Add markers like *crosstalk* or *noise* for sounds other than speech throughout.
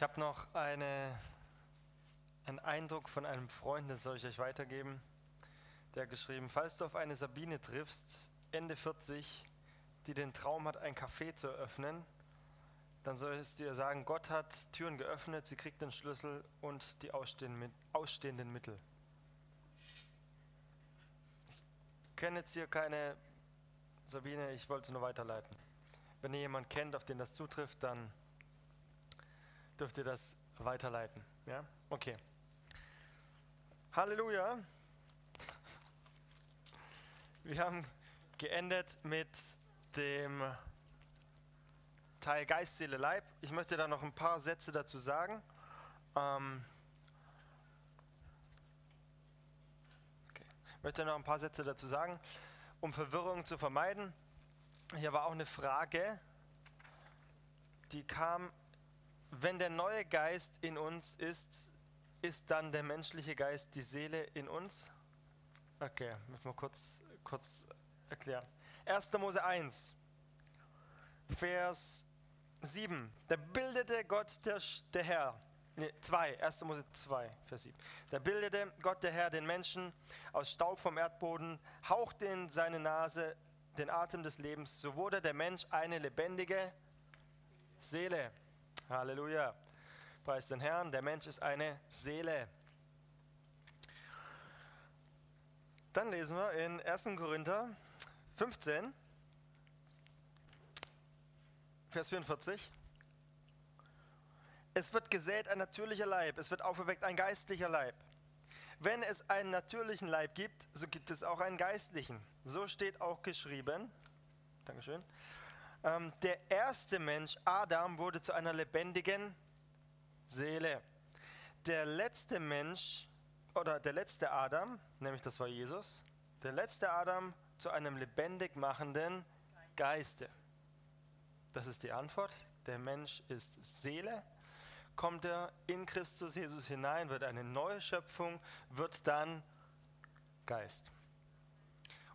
Ich habe noch eine, einen Eindruck von einem Freund, den soll ich euch weitergeben. Der hat geschrieben, falls du auf eine Sabine triffst, Ende 40, die den Traum hat, ein Café zu eröffnen, dann sollst du ihr sagen, Gott hat Türen geöffnet, sie kriegt den Schlüssel und die ausstehenden Mittel. Ich kenne jetzt hier keine Sabine, ich wollte nur weiterleiten. Wenn ihr jemanden kennt, auf den das zutrifft, dann dürft ihr das weiterleiten. Ja? Okay. Halleluja. Wir haben geendet mit dem Teil Geist, Seele, Leib. Ich möchte da noch ein paar Sätze dazu sagen. Ähm okay. Ich möchte noch ein paar Sätze dazu sagen, um Verwirrung zu vermeiden. Hier war auch eine Frage, die kam wenn der neue Geist in uns ist, ist dann der menschliche Geist die Seele in uns? Okay, müssen wir kurz, kurz erklären. 1. Mose 1, Vers 7. Da bildete Gott der, der Herr, nee, 2, 1. Mose 2, Vers 7. Da bildete Gott der Herr den Menschen aus Staub vom Erdboden, hauchte in seine Nase den Atem des Lebens, so wurde der Mensch eine lebendige Seele. Halleluja. Preis den Herrn, der Mensch ist eine Seele. Dann lesen wir in 1. Korinther 15, Vers 44. Es wird gesät ein natürlicher Leib, es wird auferweckt ein geistlicher Leib. Wenn es einen natürlichen Leib gibt, so gibt es auch einen geistlichen. So steht auch geschrieben. Dankeschön. Ähm, der erste Mensch, Adam, wurde zu einer lebendigen Seele. Der letzte Mensch, oder der letzte Adam, nämlich das war Jesus, der letzte Adam zu einem lebendig machenden Geiste. Das ist die Antwort. Der Mensch ist Seele. Kommt er in Christus Jesus hinein, wird eine neue Schöpfung, wird dann Geist.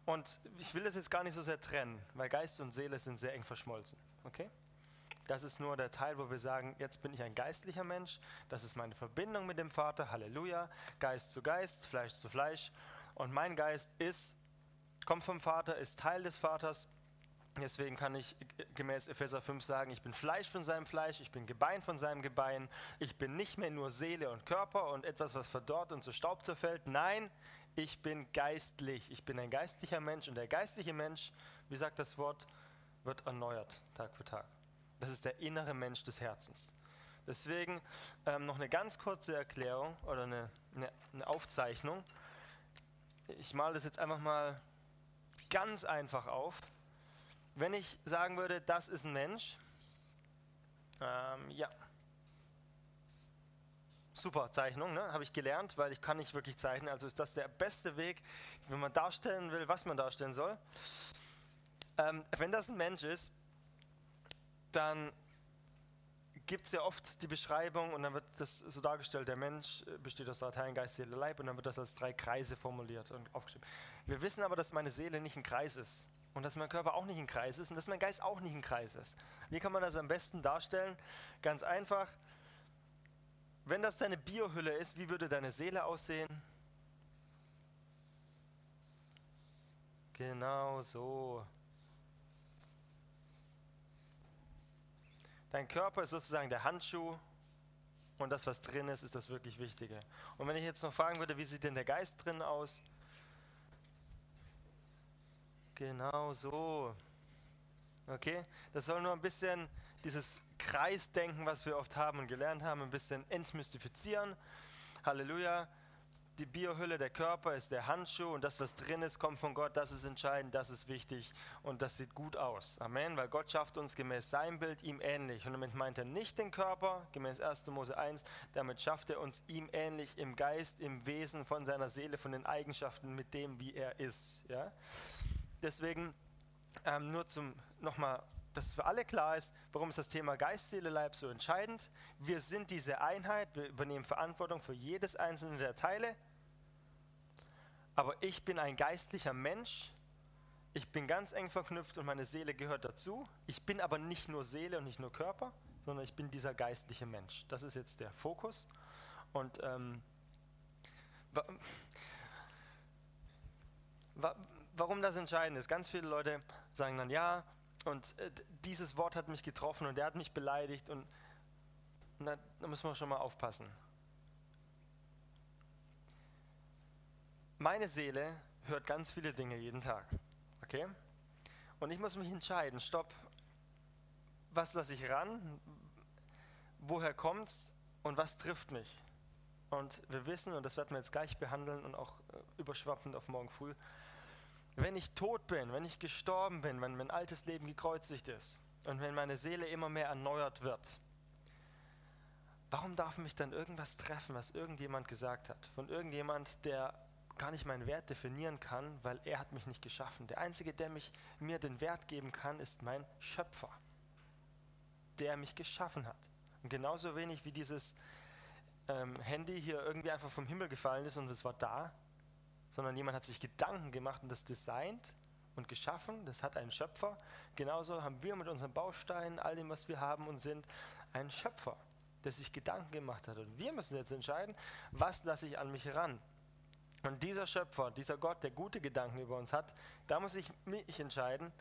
Und ich will das jetzt gar nicht so sehr trennen, weil Geist und Seele sind sehr eng verschmolzen. Okay? Das ist nur der Teil, wo wir sagen, jetzt bin ich ein geistlicher Mensch, das ist meine Verbindung mit dem Vater, Halleluja, Geist zu Geist, Fleisch zu Fleisch. Und mein Geist ist, kommt vom Vater, ist Teil des Vaters. Deswegen kann ich gemäß Epheser 5 sagen, ich bin Fleisch von seinem Fleisch, ich bin Gebein von seinem Gebein, ich bin nicht mehr nur Seele und Körper und etwas, was verdorrt und zu Staub zerfällt. Nein, ich bin geistlich, ich bin ein geistlicher Mensch und der geistliche Mensch, wie sagt das Wort, wird erneuert Tag für Tag. Das ist der innere Mensch des Herzens. Deswegen ähm, noch eine ganz kurze Erklärung oder eine, eine, eine Aufzeichnung. Ich male das jetzt einfach mal ganz einfach auf. Wenn ich sagen würde, das ist ein Mensch, ähm, ja, Super Zeichnung, ne? habe ich gelernt, weil ich kann nicht wirklich zeichnen. Also ist das der beste Weg, wenn man darstellen will, was man darstellen soll. Ähm, wenn das ein Mensch ist, dann gibt es ja oft die Beschreibung und dann wird das so dargestellt, der Mensch besteht aus drei Teilen, Geist, Seele, Leib und dann wird das als drei Kreise formuliert und aufgeschrieben. Wir wissen aber, dass meine Seele nicht ein Kreis ist und dass mein Körper auch nicht ein Kreis ist und dass mein Geist auch nicht ein Kreis ist. Wie kann man das am besten darstellen? Ganz einfach, wenn das deine Biohülle ist, wie würde deine Seele aussehen? Genau so. Dein Körper ist sozusagen der Handschuh und das, was drin ist, ist das wirklich Wichtige. Und wenn ich jetzt noch fragen würde, wie sieht denn der Geist drin aus? Genau so. Okay? Das soll nur ein bisschen dieses Kreisdenken, was wir oft haben und gelernt haben, ein bisschen entmystifizieren. Halleluja. Die Biohülle, der Körper ist der Handschuh und das, was drin ist, kommt von Gott. Das ist entscheidend, das ist wichtig und das sieht gut aus. Amen. Weil Gott schafft uns gemäß seinem Bild ihm ähnlich. Und damit meint er nicht den Körper, gemäß 1. Mose 1, damit schafft er uns ihm ähnlich im Geist, im Wesen, von seiner Seele, von den Eigenschaften, mit dem, wie er ist. Ja? Deswegen ähm, nur zum nochmal dass für alle klar ist, warum ist das Thema Geist, Seele, Leib so entscheidend. Wir sind diese Einheit, wir übernehmen Verantwortung für jedes einzelne der Teile. Aber ich bin ein geistlicher Mensch. Ich bin ganz eng verknüpft und meine Seele gehört dazu. Ich bin aber nicht nur Seele und nicht nur Körper, sondern ich bin dieser geistliche Mensch. Das ist jetzt der Fokus. Und ähm, warum das entscheidend ist, ganz viele Leute sagen dann, ja, und äh, dieses Wort hat mich getroffen und der hat mich beleidigt und na, da müssen wir schon mal aufpassen. Meine Seele hört ganz viele Dinge jeden Tag. Okay? Und ich muss mich entscheiden, stopp, was lasse ich ran, woher kommt es und was trifft mich. Und wir wissen, und das werden wir jetzt gleich behandeln und auch äh, überschwappend auf morgen früh, wenn ich tot bin, wenn ich gestorben bin, wenn mein altes Leben gekreuzigt ist und wenn meine Seele immer mehr erneuert wird, warum darf mich dann irgendwas treffen, was irgendjemand gesagt hat? Von irgendjemand, der gar nicht meinen Wert definieren kann, weil er hat mich nicht geschaffen. Der Einzige, der mich, mir den Wert geben kann, ist mein Schöpfer, der mich geschaffen hat. Und genauso wenig wie dieses ähm, Handy hier irgendwie einfach vom Himmel gefallen ist und es war da, sondern jemand hat sich Gedanken gemacht und das designt und geschaffen, das hat einen Schöpfer. Genauso haben wir mit unseren Bausteinen, all dem, was wir haben und sind, einen Schöpfer, der sich Gedanken gemacht hat. Und wir müssen jetzt entscheiden, was lasse ich an mich ran. Und dieser Schöpfer, dieser Gott, der gute Gedanken über uns hat, da muss ich mich entscheiden,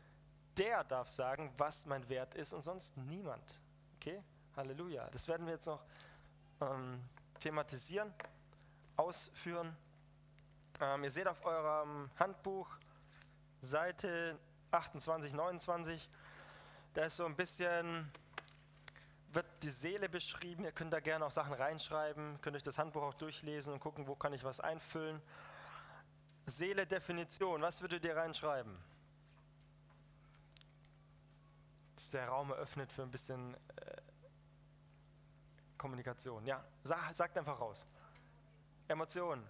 der darf sagen, was mein Wert ist und sonst niemand. Okay? Halleluja. Das werden wir jetzt noch ähm, thematisieren, ausführen. Ähm, ihr seht auf eurem Handbuch Seite 28, 29, da ist so ein bisschen, wird die Seele beschrieben. Ihr könnt da gerne auch Sachen reinschreiben, könnt euch das Handbuch auch durchlesen und gucken, wo kann ich was einfüllen. Seele Definition, was würdet ihr reinschreiben? Dass der Raum eröffnet für ein bisschen äh, Kommunikation. Ja, sag, sagt einfach raus. Emotionen.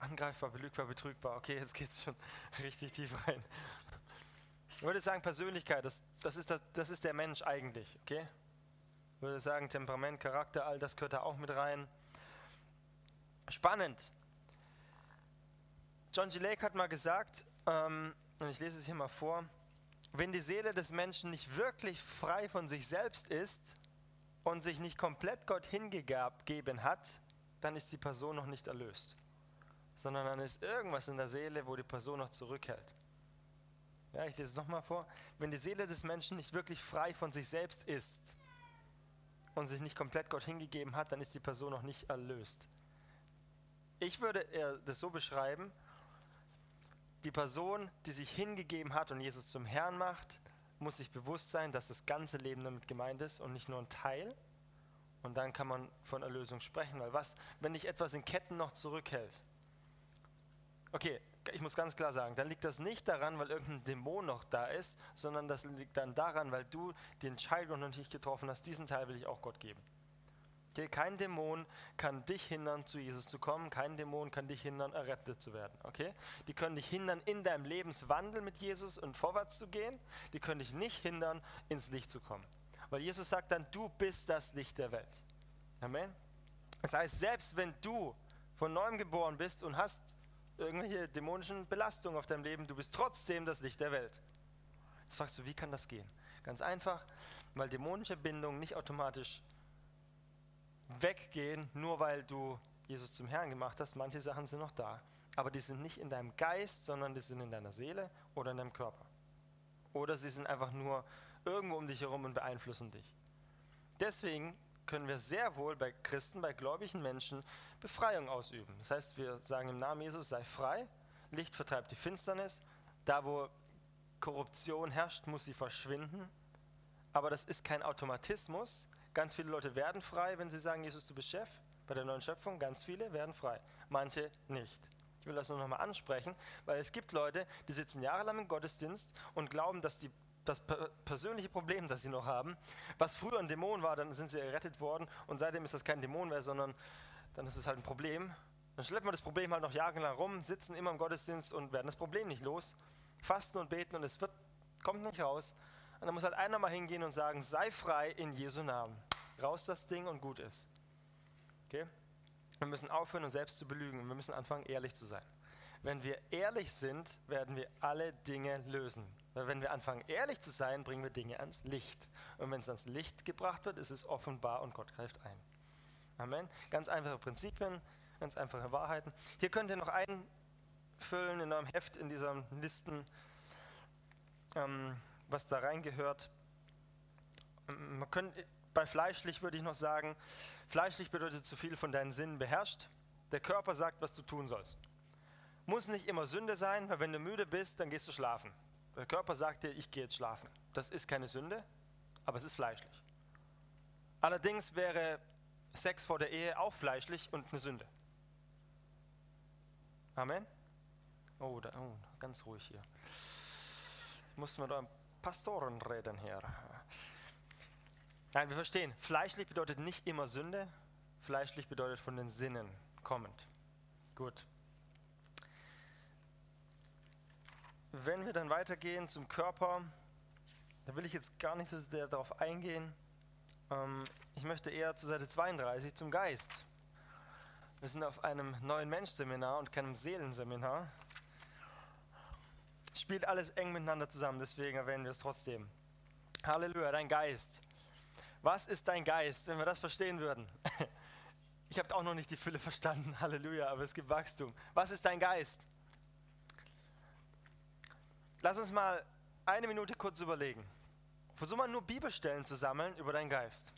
Angreifbar, belügbar, betrügbar. Okay, jetzt geht es schon *laughs* richtig tief rein. Ich würde sagen, Persönlichkeit, das, das, ist das, das ist der Mensch eigentlich. Okay? Ich würde sagen, Temperament, Charakter, all das gehört da auch mit rein. Spannend. John G. Lake hat mal gesagt, ähm, und ich lese es hier mal vor, wenn die Seele des Menschen nicht wirklich frei von sich selbst ist und sich nicht komplett Gott hingegeben hat, dann ist die Person noch nicht erlöst sondern dann ist irgendwas in der Seele, wo die Person noch zurückhält. Ja, ich lese es nochmal vor. Wenn die Seele des Menschen nicht wirklich frei von sich selbst ist und sich nicht komplett Gott hingegeben hat, dann ist die Person noch nicht erlöst. Ich würde das so beschreiben, die Person, die sich hingegeben hat und Jesus zum Herrn macht, muss sich bewusst sein, dass das ganze Leben damit gemeint ist und nicht nur ein Teil. Und dann kann man von Erlösung sprechen, weil was, wenn dich etwas in Ketten noch zurückhält, Okay, ich muss ganz klar sagen, dann liegt das nicht daran, weil irgendein Dämon noch da ist, sondern das liegt dann daran, weil du die Entscheidung noch nicht getroffen hast, diesen Teil will ich auch Gott geben. Okay, kein Dämon kann dich hindern, zu Jesus zu kommen, kein Dämon kann dich hindern, errettet zu werden. Okay? Die können dich hindern, in deinem Lebenswandel mit Jesus und vorwärts zu gehen, die können dich nicht hindern, ins Licht zu kommen. Weil Jesus sagt dann, du bist das Licht der Welt. Amen. Das heißt, selbst wenn du von neuem geboren bist und hast irgendwelche dämonischen Belastungen auf deinem Leben, du bist trotzdem das Licht der Welt. Jetzt fragst du, wie kann das gehen? Ganz einfach, weil dämonische Bindungen nicht automatisch weggehen, nur weil du Jesus zum Herrn gemacht hast. Manche Sachen sind noch da, aber die sind nicht in deinem Geist, sondern die sind in deiner Seele oder in deinem Körper. Oder sie sind einfach nur irgendwo um dich herum und beeinflussen dich. Deswegen können wir sehr wohl bei Christen, bei gläubigen Menschen Befreiung ausüben. Das heißt, wir sagen im Namen Jesus, sei frei, Licht vertreibt die Finsternis, da wo Korruption herrscht, muss sie verschwinden. Aber das ist kein Automatismus. Ganz viele Leute werden frei, wenn sie sagen, Jesus, du bist Chef. Bei der neuen Schöpfung, ganz viele werden frei, manche nicht. Ich will das nur nochmal ansprechen, weil es gibt Leute, die sitzen jahrelang im Gottesdienst und glauben, dass die das persönliche Problem, das sie noch haben. Was früher ein Dämon war, dann sind sie errettet worden und seitdem ist das kein Dämon mehr, sondern dann ist es halt ein Problem. Dann schleppen wir das Problem halt noch jahrelang rum, sitzen immer im Gottesdienst und werden das Problem nicht los. Fasten und beten und es wird, kommt nicht raus. Und dann muss halt einer mal hingehen und sagen, sei frei in Jesu Namen. Raus das Ding und gut ist. Okay? Wir müssen aufhören, uns selbst zu belügen wir müssen anfangen, ehrlich zu sein. Wenn wir ehrlich sind, werden wir alle Dinge lösen. Weil wenn wir anfangen, ehrlich zu sein, bringen wir Dinge ans Licht. Und wenn es ans Licht gebracht wird, ist es offenbar und Gott greift ein. Amen. Ganz einfache Prinzipien, ganz einfache Wahrheiten. Hier könnt ihr noch einfüllen in eurem Heft, in diesen Listen, ähm, was da reingehört. Ähm, man könnte, bei fleischlich würde ich noch sagen, fleischlich bedeutet zu viel von deinen Sinnen beherrscht. Der Körper sagt, was du tun sollst. Muss nicht immer Sünde sein, weil wenn du müde bist, dann gehst du schlafen. Der Körper sagt dir, ich gehe jetzt schlafen. Das ist keine Sünde, aber es ist fleischlich. Allerdings wäre Sex vor der Ehe auch fleischlich und eine Sünde. Amen? Oh, da, oh ganz ruhig hier. Ich muss mit einem Pastoren reden hier. Nein, wir verstehen, fleischlich bedeutet nicht immer Sünde, fleischlich bedeutet von den Sinnen kommend. Gut. Wenn wir dann weitergehen zum Körper, da will ich jetzt gar nicht so sehr darauf eingehen. Ähm, ich möchte eher zur Seite 32 zum Geist. Wir sind auf einem neuen Mensch-Seminar und keinem Seelenseminar. Spielt alles eng miteinander zusammen, deswegen erwähnen wir es trotzdem. Halleluja, dein Geist. Was ist dein Geist, wenn wir das verstehen würden? *laughs* Ich habe auch noch nicht die Fülle verstanden, *laughs* Halleluja, aber es gibt Wachstum. Was ist dein Geist? Lass uns mal eine Minute kurz überlegen. Versuch mal nur Bibelstellen zu sammeln über deinen Geist.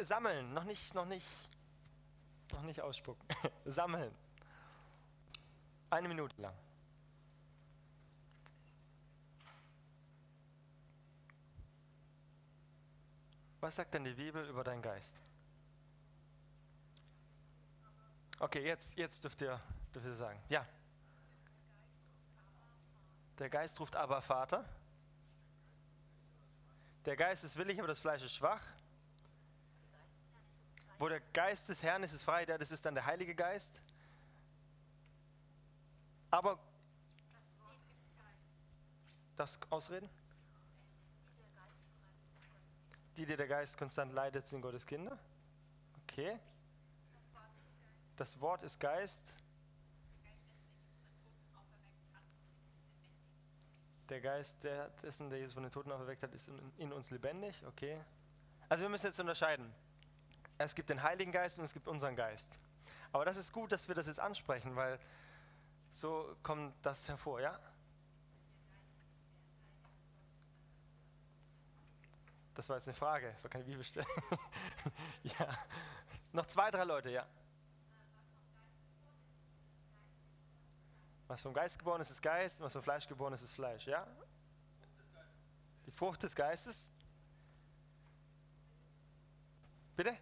Sammeln, noch nicht, noch nicht, noch nicht ausspucken. *laughs* Sammeln. Eine Minute lang. Was sagt denn die Bibel über deinen Geist? Okay, jetzt, jetzt dürft ihr, dürft ihr sagen. Ja. Der Geist ruft aber Vater. Der Geist ist willig, aber das Fleisch ist schwach. Wo der Geist des Herrn ist, ist frei, das ist dann der Heilige Geist. Aber das ausreden? Die, die der Geist konstant leidet, sind Gottes Kinder. Okay. Das Wort ist Geist. Der Geist dessen, der Jesus von den Toten auferweckt hat, ist in, in uns lebendig. Okay. Also wir müssen jetzt unterscheiden. Es gibt den Heiligen Geist und es gibt unseren Geist. Aber das ist gut, dass wir das jetzt ansprechen, weil so kommt das hervor, ja? Das war jetzt eine Frage, das war keine Bibelstelle. *laughs* ja. Noch zwei, drei Leute, ja. Was vom Geist geboren ist, ist Geist, was vom Fleisch geboren ist, ist Fleisch, ja? Die Frucht des Geistes. Bitte?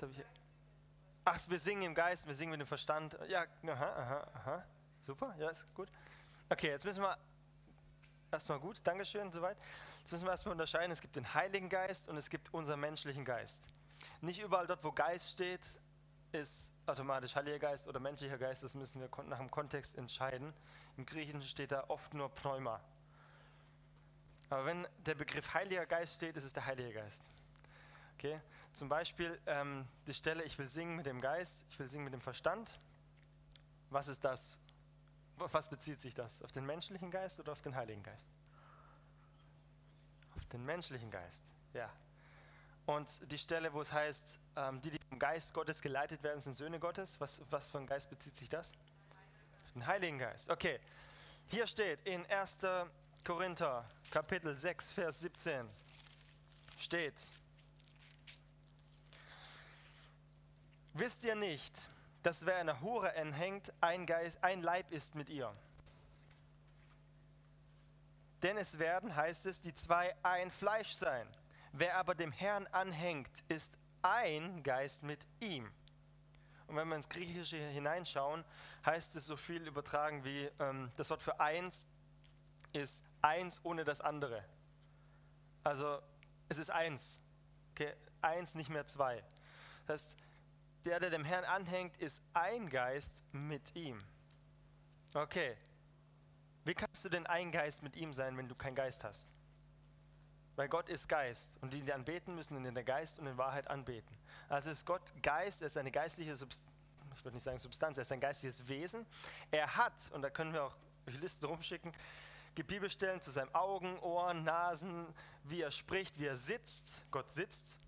Habe ich. Ach, wir singen im Geist, wir singen mit dem Verstand. Ja, aha, aha, aha. Super, ja, ist gut. Okay, jetzt müssen wir erstmal gut, Dankeschön, soweit. Jetzt müssen wir erstmal unterscheiden, es gibt den Heiligen Geist und es gibt unseren menschlichen Geist. Nicht überall dort, wo Geist steht, ist automatisch Heiliger Geist oder menschlicher Geist, das müssen wir nach dem Kontext entscheiden. Im Griechischen steht da oft nur Pneuma. Aber wenn der Begriff Heiliger Geist steht, ist es der Heilige Geist. Okay? Zum Beispiel ähm, die Stelle, ich will singen mit dem Geist, ich will singen mit dem Verstand. Was ist das? Auf was bezieht sich das? Auf den menschlichen Geist oder auf den Heiligen Geist? Den menschlichen Geist. Ja. Und die Stelle, wo es heißt, ähm, die, die vom Geist Gottes geleitet werden, sind Söhne Gottes. Was, was für ein Geist bezieht sich das? Den Heiligen Geist. Okay. Hier steht in 1. Korinther, Kapitel 6, Vers 17, steht, Wisst ihr nicht, dass wer einer Hure enthängt, ein, Geist, ein Leib ist mit ihr? Denn es werden, heißt es, die zwei ein Fleisch sein. Wer aber dem Herrn anhängt, ist ein Geist mit ihm. Und wenn wir ins Griechische hineinschauen, heißt es so viel übertragen wie, ähm, das Wort für eins ist eins ohne das andere. Also es ist eins. Okay? Eins, nicht mehr zwei. Das heißt, der, der dem Herrn anhängt, ist ein Geist mit ihm. Okay, wie kannst du denn ein Geist mit ihm sein, wenn du keinen Geist hast? weil Gott ist Geist und die, die anbeten, müssen in der Geist und in Wahrheit anbeten. Also ist Gott Geist, er ist eine geistliche Substanz, ich würde nicht sagen Substanz, er ist ein geistliches Wesen. Er hat, und da können wir auch Listen rumschicken, gibt Bibelstellen zu seinen Augen, Ohren, Nasen, wie er spricht, wie er sitzt, Gott sitzt,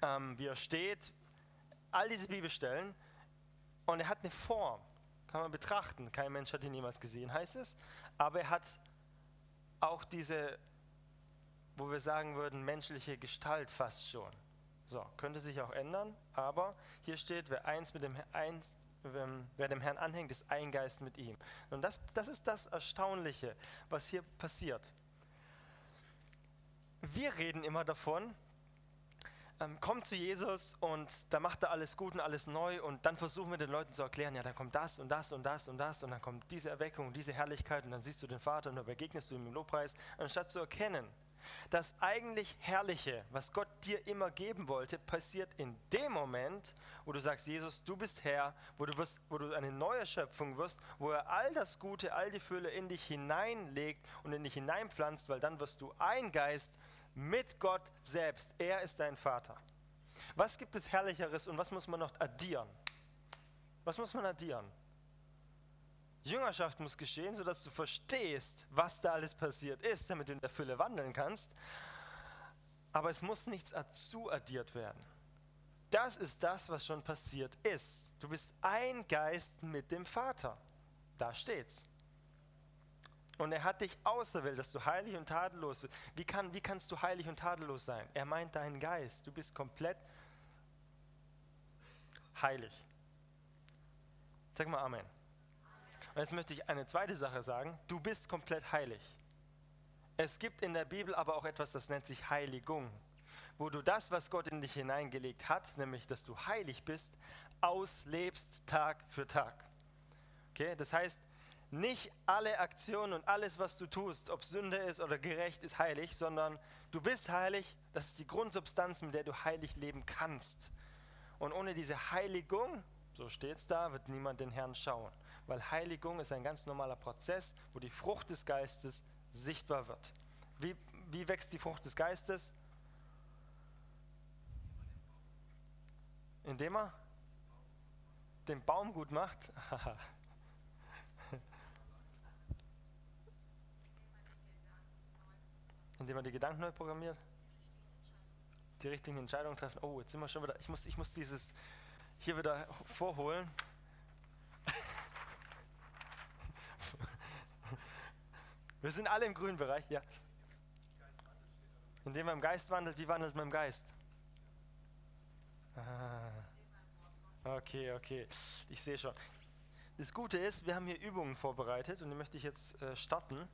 ähm, wie er steht, all diese Bibelstellen. Und er hat eine Form, kann man betrachten. Kein Mensch hat ihn jemals gesehen, heißt es. Aber er hat auch diese, wo wir sagen würden, menschliche Gestalt fast schon. So, könnte sich auch ändern, aber hier steht, wer eins mit dem eins, wer dem Herrn anhängt, ist ein Geist mit ihm. Und das, das ist das Erstaunliche, was hier passiert. Wir reden immer davon, ähm, kommt zu Jesus und da macht er alles gut und alles neu und dann versuchen wir den Leuten zu erklären, ja, dann kommt das und das und das und das und dann kommt diese Erweckung, diese Herrlichkeit und dann siehst du den Vater und dann begegnest du ihm im Lobpreis, anstatt zu erkennen, das eigentlich Herrliche, was Gott dir immer geben wollte, passiert in dem Moment, wo du sagst, Jesus, du bist Herr, wo du, wirst, wo du eine neue Schöpfung wirst, wo er all das Gute, all die Fülle in dich hineinlegt und in dich hineinpflanzt, weil dann wirst du ein Geist mit Gott selbst. Er ist dein Vater. Was gibt es Herrlicheres und was muss man noch addieren? Was muss man addieren? Jüngerschaft muss geschehen, sodass du verstehst, was da alles passiert ist, damit du in der Fülle wandeln kannst. Aber es muss nichts dazu addiert werden. Das ist das, was schon passiert ist. Du bist ein Geist mit dem Vater. Da steht's. Und er hat dich auserwählt, dass du heilig und tadellos bist. Wie, kann, wie kannst du heilig und tadellos sein? Er meint deinen Geist. Du bist komplett heilig. Sag mal Amen. Und jetzt möchte ich eine zweite Sache sagen. Du bist komplett heilig. Es gibt in der Bibel aber auch etwas, das nennt sich Heiligung, wo du das, was Gott in dich hineingelegt hat, nämlich dass du heilig bist, auslebst Tag für Tag. Okay? Das heißt, nicht alle Aktionen und alles, was du tust, ob Sünde ist oder gerecht, ist heilig, sondern du bist heilig. Das ist die Grundsubstanz, mit der du heilig leben kannst. Und ohne diese Heiligung, so steht es da, wird niemand den Herrn schauen weil Heiligung ist ein ganz normaler Prozess, wo die Frucht des Geistes sichtbar wird. Wie, wie wächst die Frucht des Geistes? Indem er den Baum gut macht. *laughs* Indem er die Gedanken neu programmiert. Die richtigen Entscheidungen treffen. Oh, jetzt sind wir schon wieder. Ich muss, ich muss dieses hier wieder vorholen. *laughs* Wir sind alle im grünen Bereich, ja. Indem man im Geist wandelt, wie wandelt man im Geist? Ah, okay, okay. Ich sehe schon. Das Gute ist, wir haben hier Übungen vorbereitet und die möchte ich jetzt äh, starten.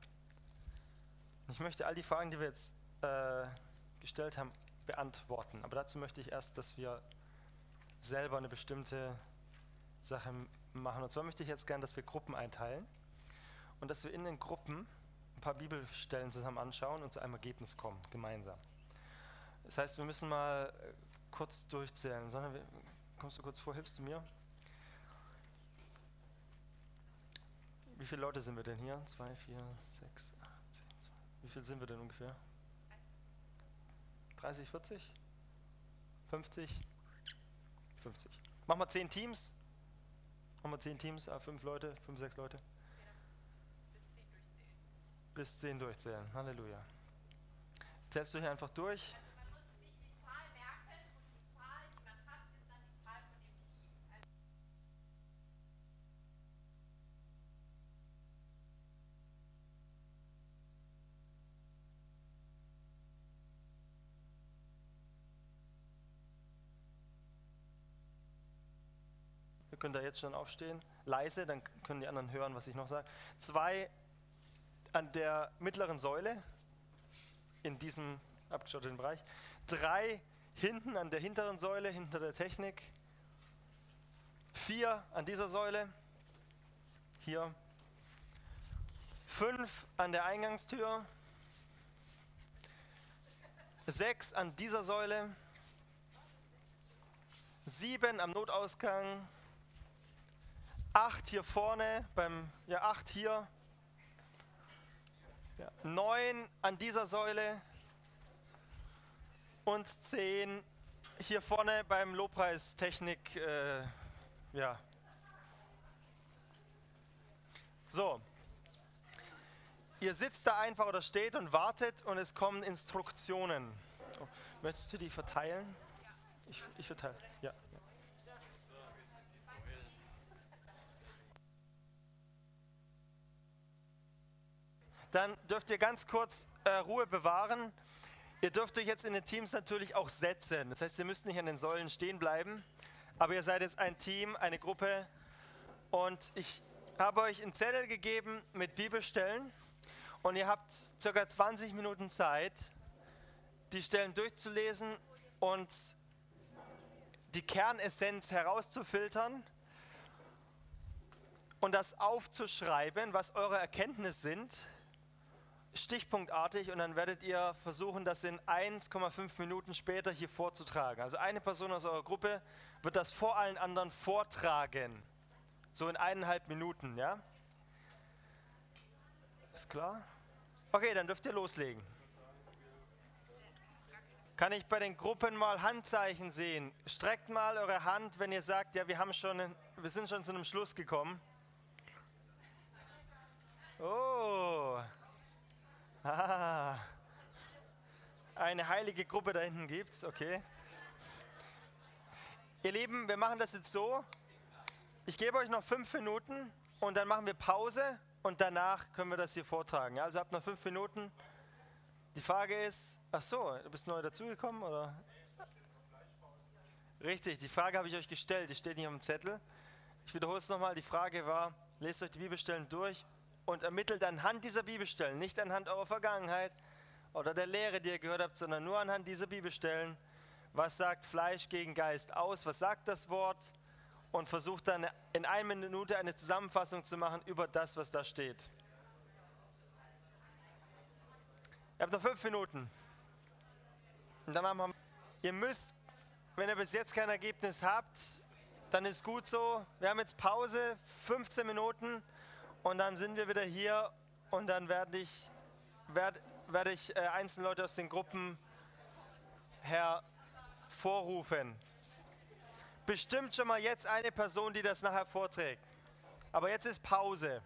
Ich möchte all die Fragen, die wir jetzt äh, gestellt haben, beantworten. Aber dazu möchte ich erst, dass wir selber eine bestimmte Sache machen. Und zwar möchte ich jetzt gerne, dass wir Gruppen einteilen und dass wir in den Gruppen ein paar Bibelstellen zusammen anschauen und zu einem Ergebnis kommen, gemeinsam. Das heißt, wir müssen mal äh, kurz durchzählen. Sondern wir, kommst du kurz vor, hilfst du mir? Wie viele Leute sind wir denn hier? Zwei, vier, sechs. Wie viele sind wir denn ungefähr? 30, 40? 50? 50. Machen wir zehn Teams. Machen wir zehn Teams, ah, fünf Leute, fünf, sechs Leute bis 10 durchzählen. Halleluja. Zählst du hier einfach durch? Ihr könnt da jetzt schon aufstehen. Leise, dann können die anderen hören, was ich noch sage. Zwei an der mittleren Säule in diesem abgeschotteten Bereich, drei hinten an der hinteren Säule, hinter der Technik, vier an dieser Säule, hier, fünf an der Eingangstür, sechs an dieser Säule, sieben am Notausgang, acht hier vorne, beim, ja, acht hier, ja. Neun an dieser Säule, und 10 hier vorne beim Lobpreistechnik, äh, ja. So. Ihr sitzt da einfach oder steht und wartet und es kommen Instruktionen. Oh, möchtest du die verteilen? Ich, ich verteile, ja. Dann dürft ihr ganz kurz äh, Ruhe bewahren. Ihr dürft euch jetzt in den Teams natürlich auch setzen. Das heißt, ihr müsst nicht an den Säulen stehen bleiben. Aber ihr seid jetzt ein Team, eine Gruppe. Und ich habe euch einen Zettel gegeben mit Bibelstellen. Und ihr habt circa 20 Minuten Zeit, die Stellen durchzulesen und die Kernessenz herauszufiltern und das aufzuschreiben, was eure Erkenntnisse sind stichpunktartig und dann werdet ihr versuchen, das in 1,5 Minuten später hier vorzutragen. Also eine Person aus eurer Gruppe wird das vor allen anderen vortragen. So in eineinhalb Minuten, ja? Ist klar? Okay, dann dürft ihr loslegen. Kann ich bei den Gruppen mal Handzeichen sehen? Streckt mal eure Hand, wenn ihr sagt, ja, wir, haben schon, wir sind schon zu einem Schluss gekommen. Oh, Ah, eine heilige Gruppe da hinten gibt's, okay. Ihr Lieben, wir machen das jetzt so. Ich gebe euch noch fünf Minuten und dann machen wir Pause und danach können wir das hier vortragen. Also habt noch fünf Minuten. Die Frage ist, ach so, du bist neu dazugekommen oder? Richtig, die Frage habe ich euch gestellt, die steht nicht auf dem Zettel. Ich wiederhole es nochmal, die Frage war, lest euch die Bibelstellen durch und ermittelt anhand dieser Bibelstellen, nicht anhand eurer Vergangenheit oder der Lehre, die ihr gehört habt, sondern nur anhand dieser Bibelstellen, was sagt Fleisch gegen Geist aus, was sagt das Wort und versucht dann in einer Minute eine Zusammenfassung zu machen über das, was da steht. Ihr habt noch fünf Minuten. Und dann haben wir, ihr müsst, wenn ihr bis jetzt kein Ergebnis habt, dann ist gut so. Wir haben jetzt Pause, 15 Minuten. Und dann sind wir wieder hier und dann werde ich, werd, werde ich äh, einzelne Leute aus den Gruppen hervorrufen. Bestimmt schon mal jetzt eine Person, die das nachher vorträgt. Aber jetzt ist Pause.